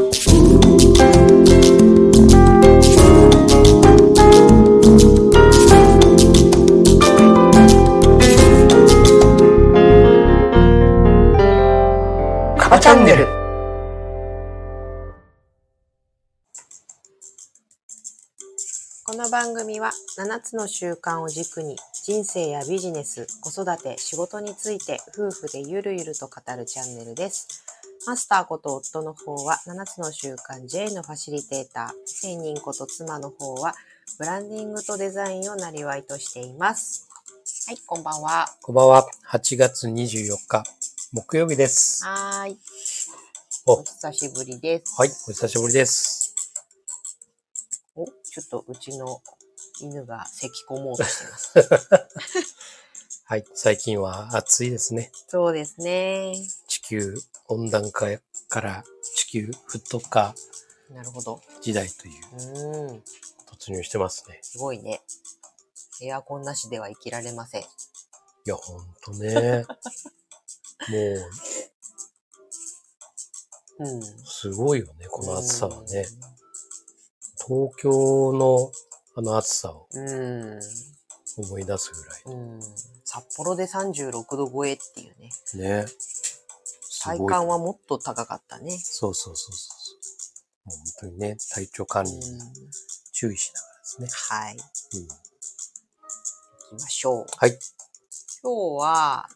カバチャンネル。この番組は7つの習慣を軸に人生やビジネス、子育て、仕事について夫婦でゆるゆると語るチャンネルです。マスターこと夫の方は7つの習慣 J のファシリテーター、千人こと妻の方はブランディングとデザインをなりわいとしています。はい、こんばんは。こんばんは。8月24日、木曜日です。はーい。おお久しぶりです。はい、お久しぶりです。お、ちょっとうちの犬が咳込もうとしてます。はい、最近は暑いですね。そうですね。地球温暖化から地球沸騰化なるほど。時代といううーん。突入してますね。すごいね。エアコンなしでは生きられません。いや、ほんとね。もう、うん。すごいよね、この暑さはね。東京のあの暑さをうん。思い出すぐらい。うん。札幌で36度超えっていうね。ね。体感はもっと高かったね。そうそうそうそう。もう本当にね、体調管理うん。に注意しながらですね。はい。うん、行きましょう。はい。今日は、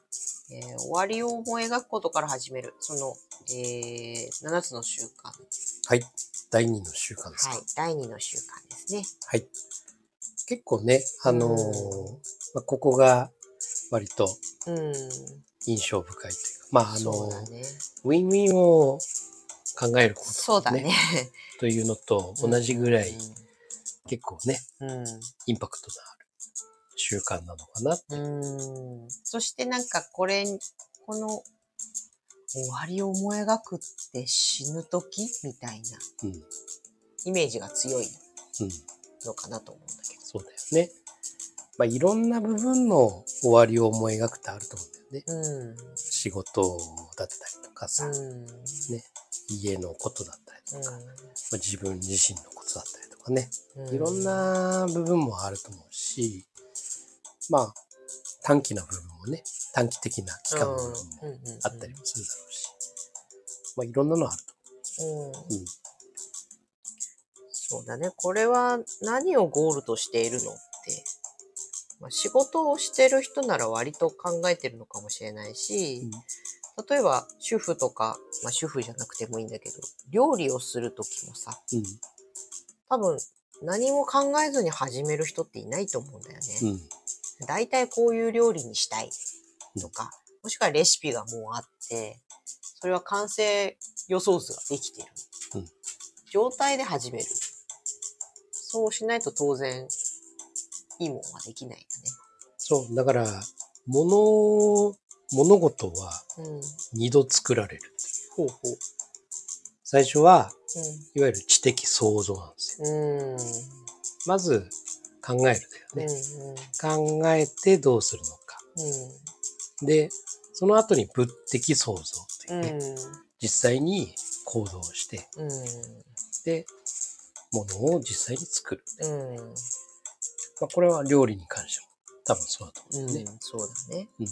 えー終わりを思い描くことから始める。その、えー、7つの習慣。はい。第二の習慣ですか。はい。第2の習慣ですね。はい。結構ね、あのーうんまあ、ここが割とうん。印象深いというか、まあ、あのね。ウィンウィンを考えること、そうだね。というのと同じぐらい、結構ね、うん。インパクトのある習慣なのかな。うん。そしてなんかこれ、この終わりを思い描くって死ぬ時みたいなうん。うん。イメージが強いのかなと思うんだけど。そうだよね。まあ、いろんな部分の終わりを思い描くってあると思うんだよね。うん。仕事だったりとかさ、うん。ね、家のことだったりとか、まうあ、自分自身のことだったりとかね、ん。いろんな部分もあると思うし、まあ、短期な部分もね、短期的な期間の部分もあったりもするだろうし、まあ、いろんなのあると。思う。うん。そうだね。これは何をゴールとしているの？って、まあ、仕事をしてる人なら割と考えてるのかもしれないし、例えば主婦とか、まあ主婦じゃなくてもいいんだけど、料理をするときもさ、うん。多分何も考えずに始める人っていないと思うんだようん。うね。ん。大体こういう料理にしたいとか、もしくはレシピがもうあって、それは完成予想図ができてる。うん状態で始める。そうしないと当然、いいもんはできないそう、だから、物、物事はよね。うん。二度作られる。ほうほう。最初は、いわゆる知的創造なんですよ。うん。うん。まず、考えるだようん。ね。考えてどうするのか。うん。で、その後に物的創造というね、うん。実際に行動して、うん。で、物を実際に作る。うん。まあ、これは料理に関しても多分そうだと思ううんね。ん。そうだね。うん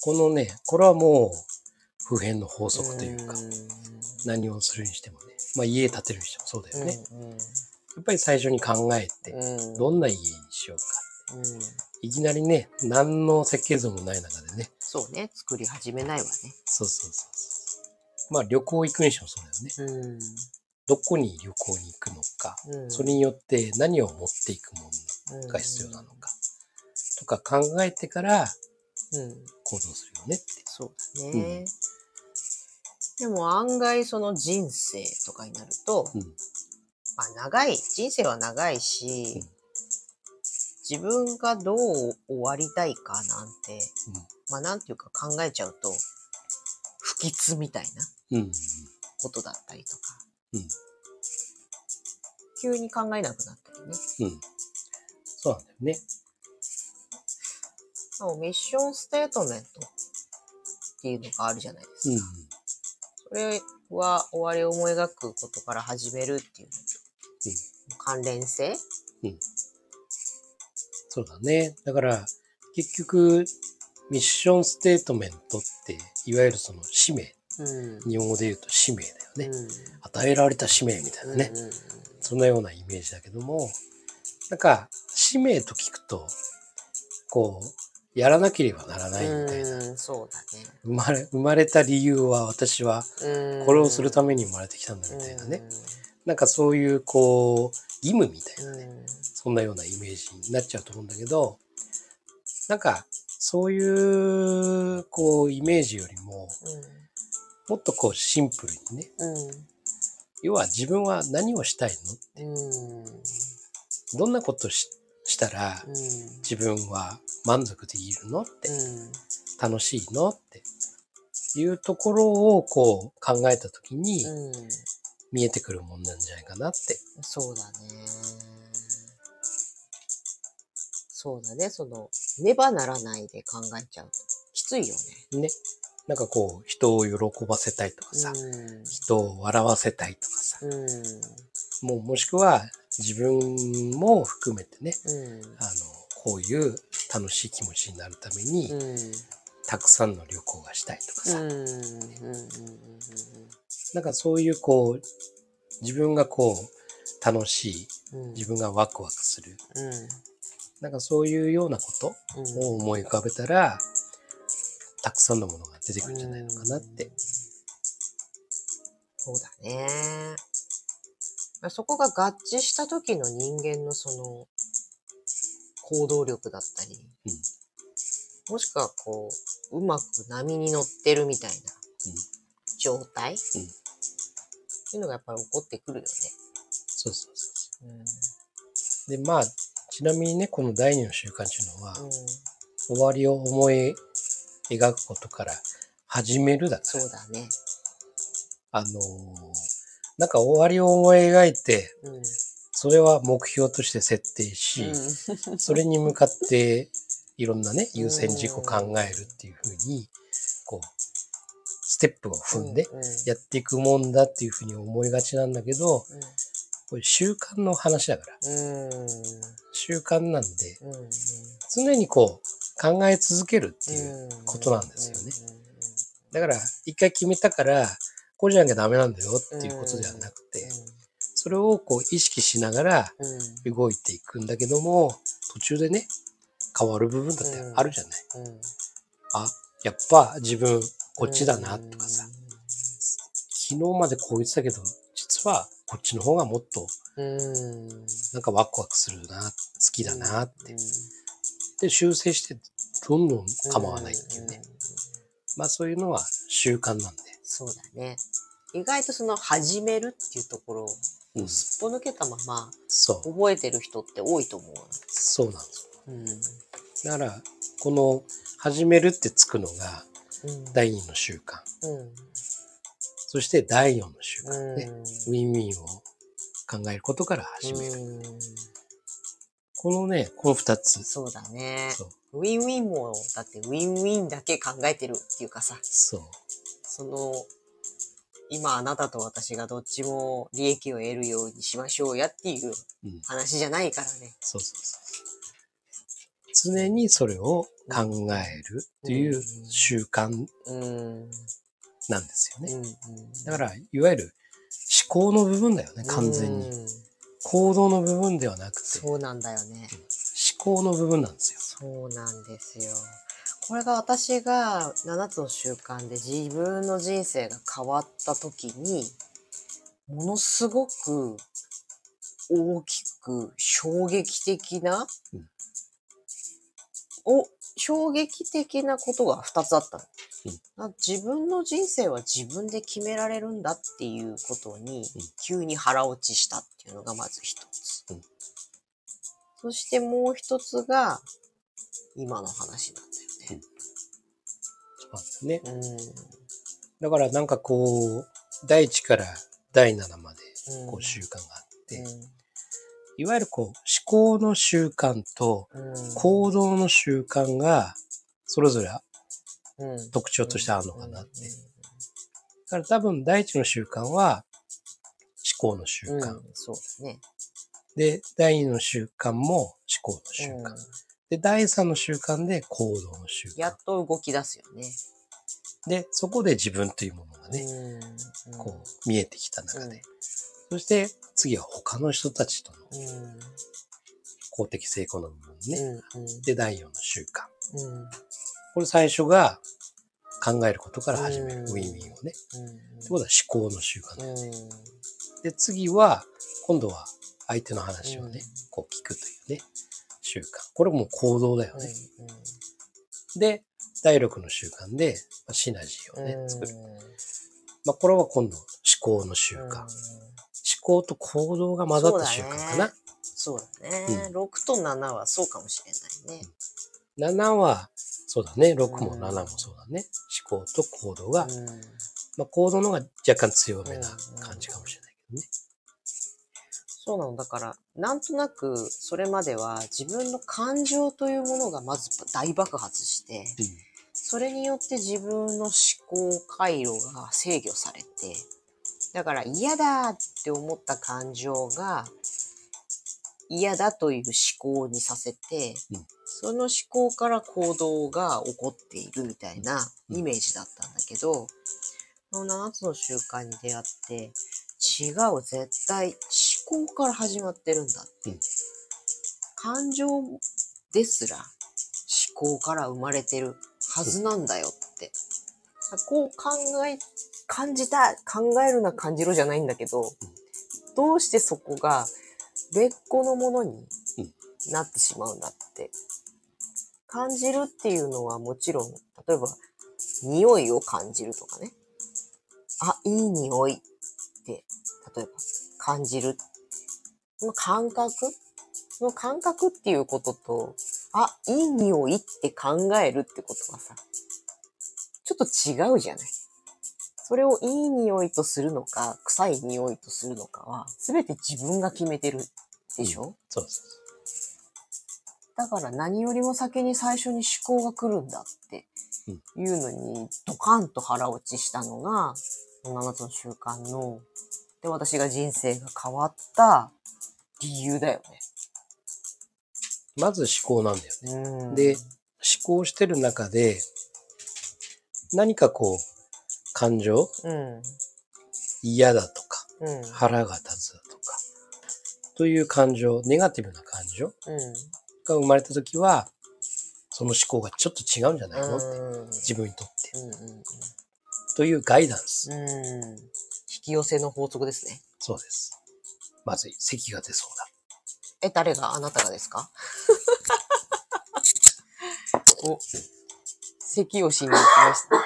このね、これはもう普遍の法則というか、何をするにしてもね、まあ家建てるにしてもそうだよね。うん。うん。やっぱり最初に考えて、うん。どんな家にしようか。うん。いきなりね、何の設計図もない中でね、そうね。作り始めないわね。そうそうそうそう。まあ旅行行くにしてもそうだよね。うん。どこに旅行に行くのか、うんそれによって何を持っていくものが必要なのか、とか考えてからうん。行動するよねって。そうだね。でも案外その人生とかになると、うん。まあ長い、人生は長いし、自分がどう終わりたいかなんて、まあなんていうか考えちゃうと、不吉みたいなうん。うん。ことだったりとか、うん。急に考えなくなったりね。うん。そうなんだよね。まあミッションステートメントっていうのがあるじゃないですか。それは終わりを思い描くことから始めるっていうのと、関連性？そうだね。だから、結局、ミッションステートメントって、いわゆるその使命。うん。日本語で言うと使命だよね。うん与えられた使命みたいなね。うんうんそんなようなイメージだけども、なんか、使命と聞くと、こう、やらなければならないみたいな。うん、そうだ生まれ、生まれた理由は私は、ね。これをするために生まれてきたんだみたいなね。なんかそういう、こう、義務みたいなうん。うんそんなようなイメージになっちゃうと思うんだけど、なんか、そういう、こう、イメージよりも、もっとこう、シンプルにね、うん。要は自分は何をしたいうん。うん。のどんなことししたらうん。自分は満足できるのって、うん。楽しいのっていうところをこう考えたときにうん。見えてくるもんなんじゃないかなって。そうだね。そうだね。その、ねばならないで考えちゃうと。きついよね。ね。なんかこう人を喜ばせたいとかさ、うん。人を笑わせたいとかさ、うん。もうもしくは自分も含めてね、うん。あの、こういう楽しい気持ちになるために、うん。たくさんの旅行がしたいとかさ。なんかそういうこう、自分がこう、楽しい、うん。自分がワクワクする、うん。なんかそういうようなことうん。を思い浮かべたら、たくさんのものが出てくるんじゃないのかなって。そうだね。そこが合致した時の人間のその行動力だったり、うん。もしくはこう、うまく波に乗ってるみたいなうん。状態、っていうのがやっぱり起こってくるよね。そうそうそう。うん。で、まあ、ちなみにね、この第二の習慣っていうのは、うん、終わりを思い描くことから始めるだから、そうだね。あのーなんか終わりを思い描いて、うん。それは目標として設定し、うん。それに向かっていろんなね、優先事項を考えるっていうふうに、こう、ステップを踏んでやっていくもんだっていうふうに思いがちなんだけど、これ習慣の話だから、うん。習慣なんで、常にこう考え続けるっていうことなんですよね。だから、一回決めたから、こうじゃなきゃダメなんだよっていうことではなくて、それをこう意識しながら動いていくんだけども、途中でね、変わる部分だってあるじゃない。うん。あ、やっぱ自分こっちだなとかさ、昨日までこう言ってたけど、実はこっちの方がもっとうん。なんかワクワクするな、好きだなって。うん。で、修正してどんどん構わないっていうね。まあそういうのは習慣なんで。そうだね。意外とその始めるっていうところをうん。すっぽ抜けたまま。覚えてる人って多いと思う。そうなんですうん。よ。だから、この始めるってつくのがうん。第2の習慣。うん。そして第4の習慣うん。ね。ウィンウィンを考えることから始める。うんこのね、この2つ。そうだね。ウィンウィンも、だってウィンウィンだけ考えてるっていうかさ、そう。その、今あなたと私がどっちも利益を得るようにしましょうやっていううん。話じゃないからね。そうそうそう。常にそれを考えるっていう習慣うん。なんですよね。うん。だから、いわゆる思考の部分だよね、完全に。うん行動の部分ではなくて、思そうなんだよね。考の部分なんですよ。そうなんですよ。これが私が7つの習慣で自分の人生が変わった時に、ものすごく大きく衝撃的な、うん。お衝撃的なことが2つあったの。うん。あ自分の人生は自分で決められるんだっていうことに急に腹落ちしたっていうのがまず一つ。うん。そしてもう一つが今の話なんなんですね。うん。だからなんかこう、第1から第7までうんこう習慣があって、いわゆるこう思考の習慣とうん。行動の習慣がそれぞれうん特徴としてあるのかなって。から多分第一の習慣は思考の習慣。うん、そうだね。で、第二の習慣も思考の習慣。うんで、第三の習慣で行動の習慣やっ。と動き出すよね。で、そこで自分というものがね、うん、こう見えてきた中で。うんそして次は他の人たちとのうん。公的成功の部分ね。で、第四の習慣。うん。これ最初が考えることから始める。うんウィンウィンをね。うん。ってことは思考の習慣だよね。うん。で、次は、今度は相手の話をね、うんこう聞くというね、習慣。これもう行動だよね。で、第六の習慣で、まあシナジーをね、作る。まあ、これは今度、思考の習慣。思考と行動が混ざった習慣かな。そうだね。6と7はそうかもしれないね。7は、そうだね。6もうん7もそうだね。思考と行動が、うんまあ、行動の方が若干強めな感じかもしれないけどね。そうなの。だから、なんとなく、それまでは自分の感情というものがまず大爆発して、それによって自分の思考回路が制御されて、だから嫌だって思った感情が嫌だという思考にさせて、うんその思考から行動が起こっているみたいなイメージだったんだけど、この7つの習慣に出会って、違う、絶対思考から始まってるんだって。うん感情ですら思考から生まれてるはずなんだよって。こう考え、感じた、考えるな感じろじゃないんだけど、どうしてそこが別個のものになってしまうんだって。感じるっていうのはもちろん、例えば、匂いを感じるとかね。あ、いい匂いって、例えば、感じる。この感覚？その感覚っていうことと、あ、いい匂いって考えるってことはさ、ちょっと違うじゃない？それをいい匂いとするのか、臭い匂いとするのかは、すべて自分が決めてるでしょ、そうです。だから何よりも先に最初に思考が来るんだっていうのにドカンと腹落ちしたのが、7つの習慣の、で、私が人生が変わった理由だよまず思考なんだよね。で、思考してる中で、何かこう、感情うん。嫌だとか、うん。腹が立つだとか、という感情、ネガティブな感情うん。が生まれたときは、その思考がちょっと違うんじゃないのって、うん。自分にとって。というガイダンス。き寄せの法則ですね。そうです。まず、咳が出そうだ。え、誰が？あなたがですか？お、咳をしに行きました。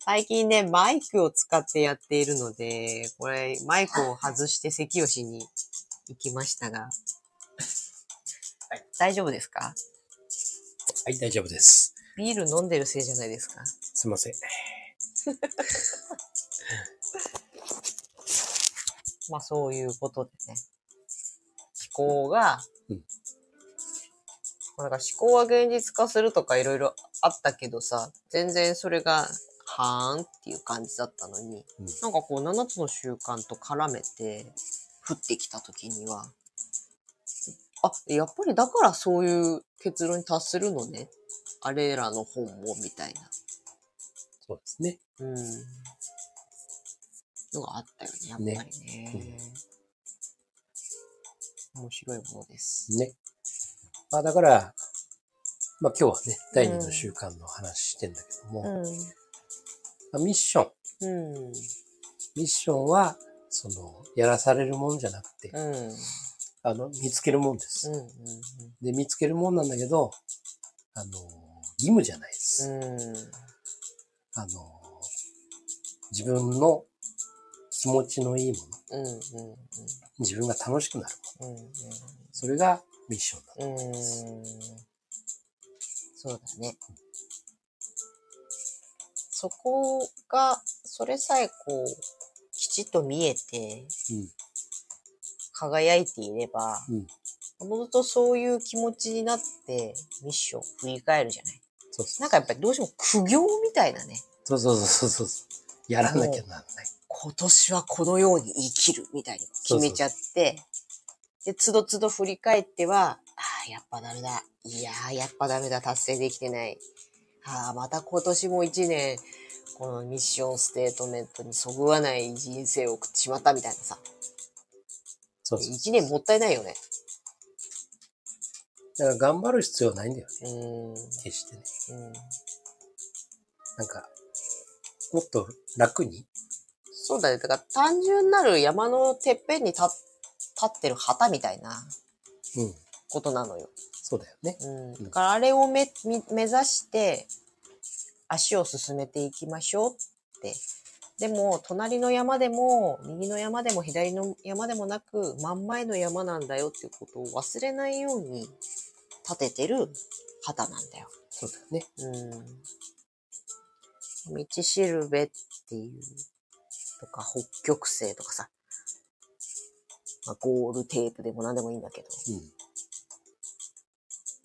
最近ね、マイクを使ってやっているので、これ、マイクを外して咳をしに行きましたが、大丈夫ですか？はい、大丈夫です。ビール飲んでるせいじゃないですかすいません。まあそういうことでね。思考が、うんなんか思考は現実化するとかいろいろあったけどさ、全然それが、はーんっていう感じだったのに、うんなんかこう7つの習慣と絡めて降ってきた時には、あ、やっぱりだからそういう結論に達するのね。あれらの本も、みたいな。そうですね。うん。のがあったよね、やっぱりね。面白いものです。ね。まあだから、まあ今日はね、第二の習慣の話してんだけども、まあミッション。うん。うん。ミッションは、その、やらされるもんじゃなくて、うん。うん。あの、見つけるもんです。うん。で、見つけるもんなんだけど、あの、義務じゃないです。うん。あの、自分の気持ちのいいもの、うん。うん。自分が楽しくなるもの、うん。それがミッションだとうん。思います。うん。そうだね。そこが、それさえこう、きちっと見えて、輝いていれば、うん。うん。おのずとそういう気持ちになってミッションを振り返るじゃない。そうそう。なんかやっぱりどうしても苦行みたいなね。そうそうそうそうそう。やらなきゃならない。今年はこのように生きるみたいに決めちゃって、で、つどつど振り返っては、ああ、やっぱダメだ。いやー、やっぱダメだ。達成できてない。ああ、また今年も一年、このミッションステートメントにそぐわない人生を送ってしまったみたいなさ。そうそう。一年もったいないよね。だから頑張る必要ないんだようね。ーん。決してね。うんなんか、もっと楽に？そうだね。だから単純なる山のてっぺんに立立ってる旗みたいなうん。ことなのよ。そうだよね。うん。だからあれをめみ目指して足を進めていきましょうって。でも、隣の山でも、右の山でも左の山でもなく、真ん前の山なんだよっていうことを忘れないように立ててる旗なんだよ。そうだよね。うん。道しるべっていう、とか、北極星とかさ、まあ、ゴールテープでも何でもいいんだけど、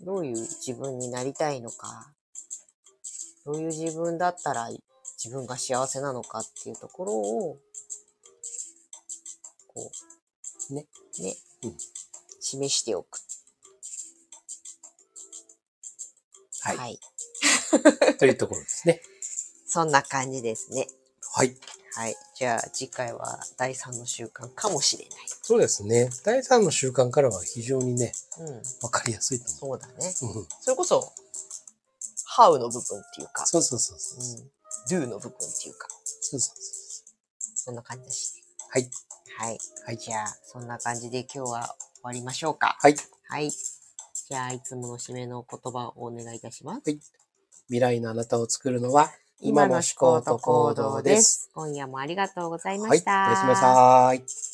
うん。どういう自分になりたいのか、どういう自分だったら自分が幸せなのかっていうところを、こう、ね。ね、うん示しておく。はい。はい。というところですね。そんな感じですね。はい。はい。じゃあ次回は第3の習慣かもしれない。そうですね。第3の習慣からは非常にね、うん。わかりやすいとそうだね。思う。うん。それこそ、how の部分っていうか、そうそうそうそう。うん、do の部分っていうか、そうそうそんな感じだし、ね。はい。はい。はい。じゃあ、そんな感じで今日は終わりましょうか。はい。はい。じゃあ、いつもの締めの言葉をお願いいたします。未来のあなたを作るのは、今の思考と行動です。。今夜もありがとうございまはい。した。おやすみなさい。